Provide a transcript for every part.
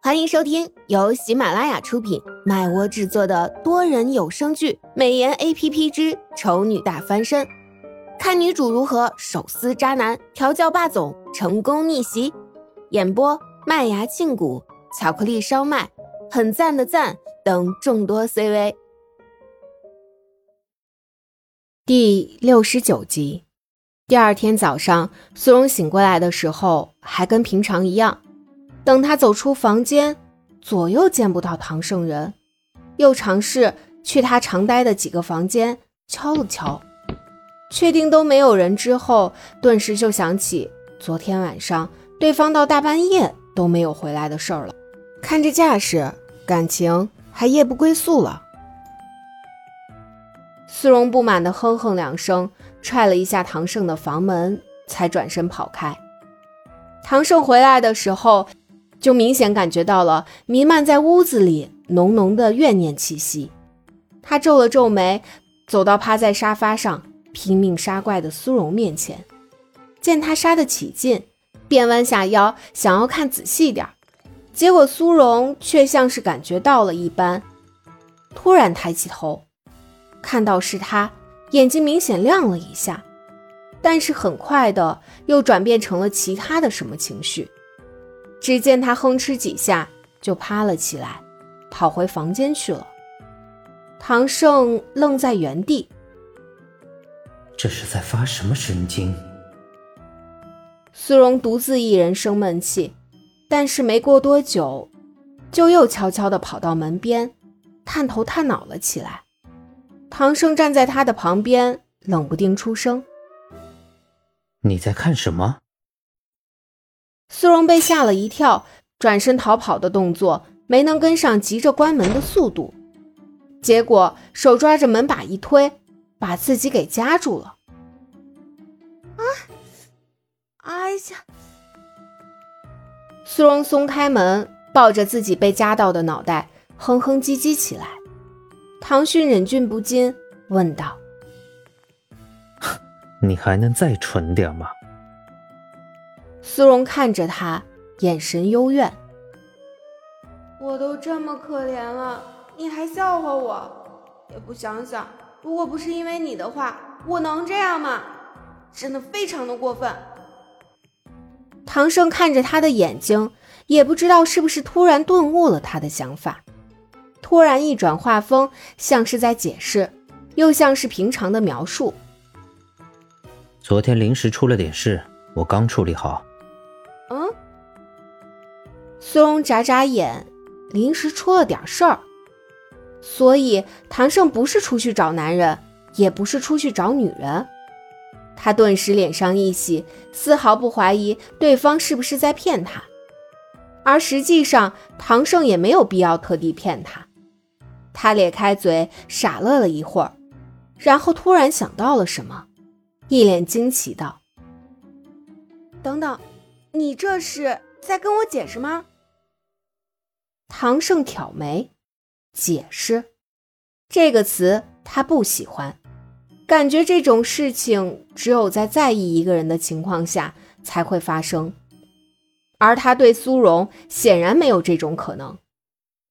欢迎收听由喜马拉雅出品、麦窝制作的多人有声剧《美颜 A P P 之丑女大翻身》，看女主如何手撕渣男、调教霸总、成功逆袭。演播：麦芽庆谷、巧克力烧麦、很赞的赞等众多 C V。第六十九集。第二天早上，苏荣醒过来的时候，还跟平常一样。等他走出房间，左右见不到唐圣人，又尝试去他常待的几个房间敲了敲，确定都没有人之后，顿时就想起昨天晚上对方到大半夜都没有回来的事儿了。看这架势，感情还夜不归宿了。苏荣不满地哼哼两声。踹了一下唐胜的房门，才转身跑开。唐胜回来的时候，就明显感觉到了弥漫在屋子里浓浓的怨念气息。他皱了皱眉，走到趴在沙发上拼命杀怪的苏荣面前，见他杀得起劲，便弯下腰想要看仔细点结果苏荣却像是感觉到了一般，突然抬起头，看到是他。眼睛明显亮了一下，但是很快的又转变成了其他的什么情绪。只见他哼哧几下就趴了起来，跑回房间去了。唐胜愣在原地，这是在发什么神经？苏荣独自一人生闷气，但是没过多久，就又悄悄地跑到门边，探头探脑了起来。唐胜站在他的旁边，冷不丁出声：“你在看什么？”苏荣被吓了一跳，转身逃跑的动作没能跟上急着关门的速度，结果手抓着门把一推，把自己给夹住了。啊！哎呀！苏荣松开门，抱着自己被夹到的脑袋，哼哼唧唧起来。唐勋忍俊不禁问道：“你还能再蠢点吗？”苏荣看着他，眼神幽怨：“我都这么可怜了，你还笑话我？也不想想，如果不是因为你的话，我能这样吗？真的非常的过分。”唐生看着他的眼睛，也不知道是不是突然顿悟了他的想法。突然一转画风，像是在解释，又像是平常的描述。昨天临时出了点事，我刚处理好。嗯。苏荣眨眨眼，临时出了点事儿，所以唐胜不是出去找男人，也不是出去找女人。他顿时脸上一喜，丝毫不怀疑对方是不是在骗他，而实际上唐胜也没有必要特地骗他。他咧开嘴，傻乐了一会儿，然后突然想到了什么，一脸惊奇道：“等等，你这是在跟我解释吗？”唐胜挑眉，解释这个词他不喜欢，感觉这种事情只有在在意一个人的情况下才会发生，而他对苏荣显然没有这种可能。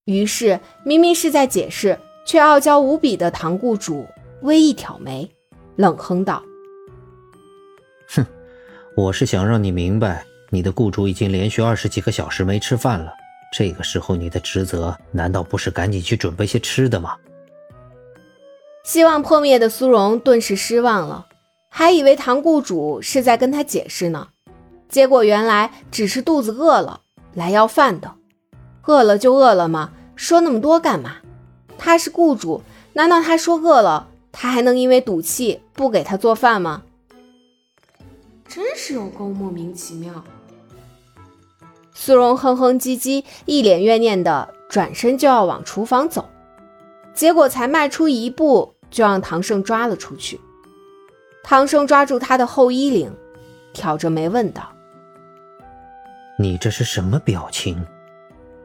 于是，明明是在解释，却傲娇无比的唐雇主微一挑眉，冷哼道：“哼，我是想让你明白，你的雇主已经连续二十几个小时没吃饭了。这个时候，你的职责难道不是赶紧去准备些吃的吗？”希望破灭的苏荣顿时失望了，还以为唐雇主是在跟他解释呢，结果原来只是肚子饿了，来要饭的。饿了就饿了嘛？说那么多干嘛？他是雇主，难道他说饿了，他还能因为赌气不给他做饭吗？真是有够莫名其妙。苏荣哼哼唧唧，一脸怨念的转身就要往厨房走，结果才迈出一步，就让唐胜抓了出去。唐胜抓住他的后衣领，挑着眉问道：“你这是什么表情？”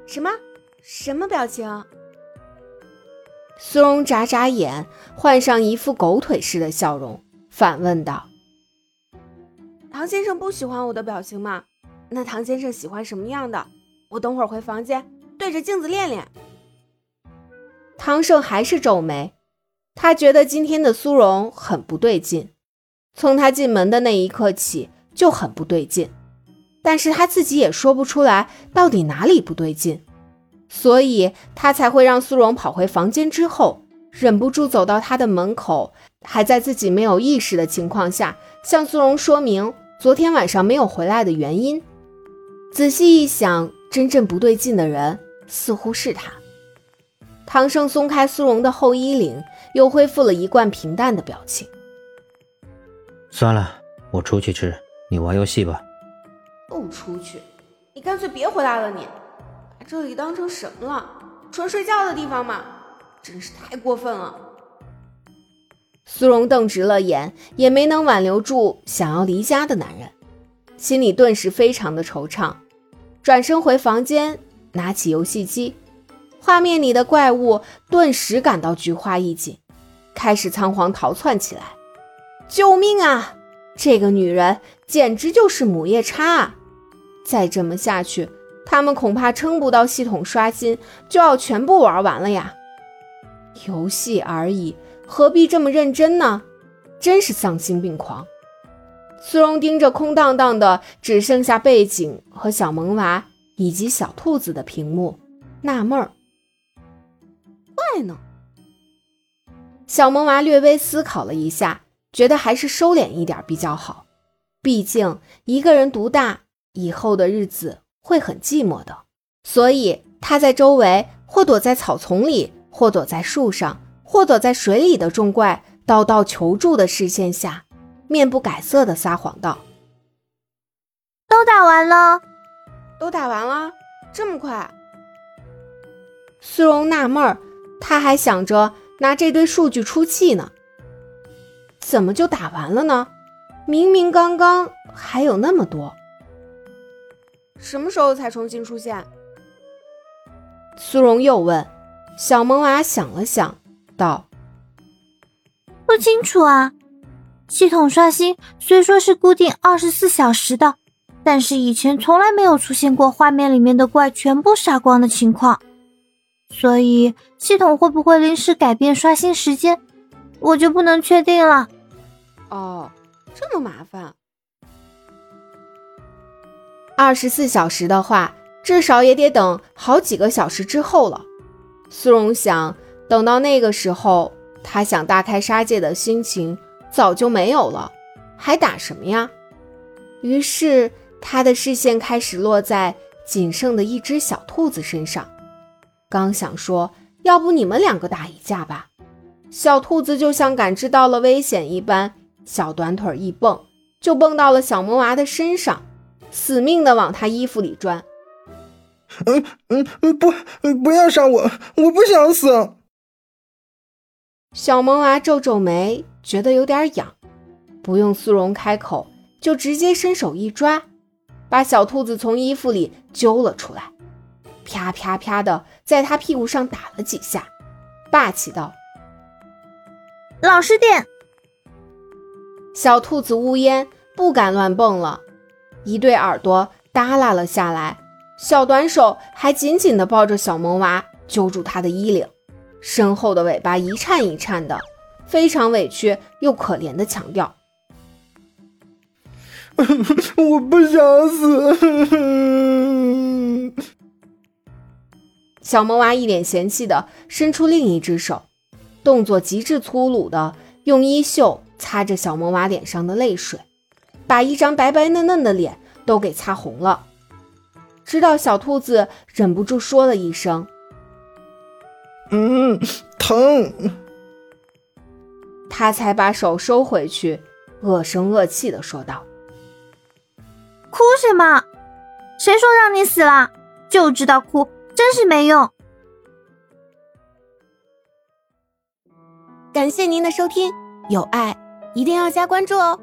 什么？什么表情？苏荣眨眨眼，换上一副狗腿似的笑容，反问道：“唐先生不喜欢我的表情吗？那唐先生喜欢什么样的？我等会儿回房间对着镜子练练。汤胜还是皱眉，他觉得今天的苏荣很不对劲，从他进门的那一刻起就很不对劲，但是他自己也说不出来到底哪里不对劲，所以他才会让苏荣跑回房间之后，忍不住走到他的门口，还在自己没有意识的情况下向苏荣说明昨天晚上没有回来的原因。仔细一想，真正不对劲的人似乎是他。唐生松开苏荣的后衣领，又恢复了一贯平淡的表情。算了，我出去吃，你玩游戏吧。不出去，你干脆别回来了。你把这里当成什么了？纯睡觉的地方吗？真是太过分了。苏荣瞪直了眼，也没能挽留住想要离家的男人，心里顿时非常的惆怅。转身回房间，拿起游戏机，画面里的怪物顿时感到菊花一紧，开始仓皇逃窜起来。救命啊！这个女人简直就是母夜叉啊！再这么下去，他们恐怕撑不到系统刷新就要全部玩完了呀。游戏而已，何必这么认真呢？真是丧心病狂。苏荣盯着空荡荡的，只剩下背景和小萌娃以及小兔子的屏幕，纳闷儿。怪呢？小萌娃略微思考了一下，觉得还是收敛一点比较好。毕竟一个人独大，以后的日子会很寂寞的。所以他在周围，或躲在草丛里，或躲在树上，或躲在水里的众怪到到求助的视线下。面不改色的撒谎道：“都打完了，都打完了，这么快？”苏荣纳闷儿，他还想着拿这堆数据出气呢，怎么就打完了呢？明明刚刚还有那么多，什么时候才重新出现？苏荣又问。小萌娃想了想，道：“不清楚啊。”系统刷新虽说是固定二十四小时的，但是以前从来没有出现过画面里面的怪全部杀光的情况，所以系统会不会临时改变刷新时间，我就不能确定了。哦，这么麻烦。二十四小时的话，至少也得等好几个小时之后了。苏荣想，等到那个时候，他想大开杀戒的心情。早就没有了，还打什么呀？于是他的视线开始落在仅剩的一只小兔子身上。刚想说，要不你们两个打一架吧？小兔子就像感知到了危险一般，小短腿一蹦，就蹦到了小萌娃的身上，死命的往他衣服里钻。嗯嗯嗯，不，不要杀我，我不想死。小萌娃皱皱眉。觉得有点痒，不用苏荣开口，就直接伸手一抓，把小兔子从衣服里揪了出来，啪啪啪的在他屁股上打了几下，霸气道：“老实点。”小兔子呜咽，不敢乱蹦了，一对耳朵耷拉了下来，小短手还紧紧地抱着小萌娃，揪住他的衣领，身后的尾巴一颤一颤的。非常委屈又可怜的强调：“ 我不想死。”小萌娃一脸嫌弃的伸出另一只手，动作极致粗鲁的用衣袖擦着小萌娃脸上的泪水，把一张白白嫩嫩的脸都给擦红了。直到小兔子忍不住说了一声：“嗯，疼。”他才把手收回去，恶声恶气的说道：“哭什么？谁说让你死了？就知道哭，真是没用。”感谢您的收听，有爱一定要加关注哦。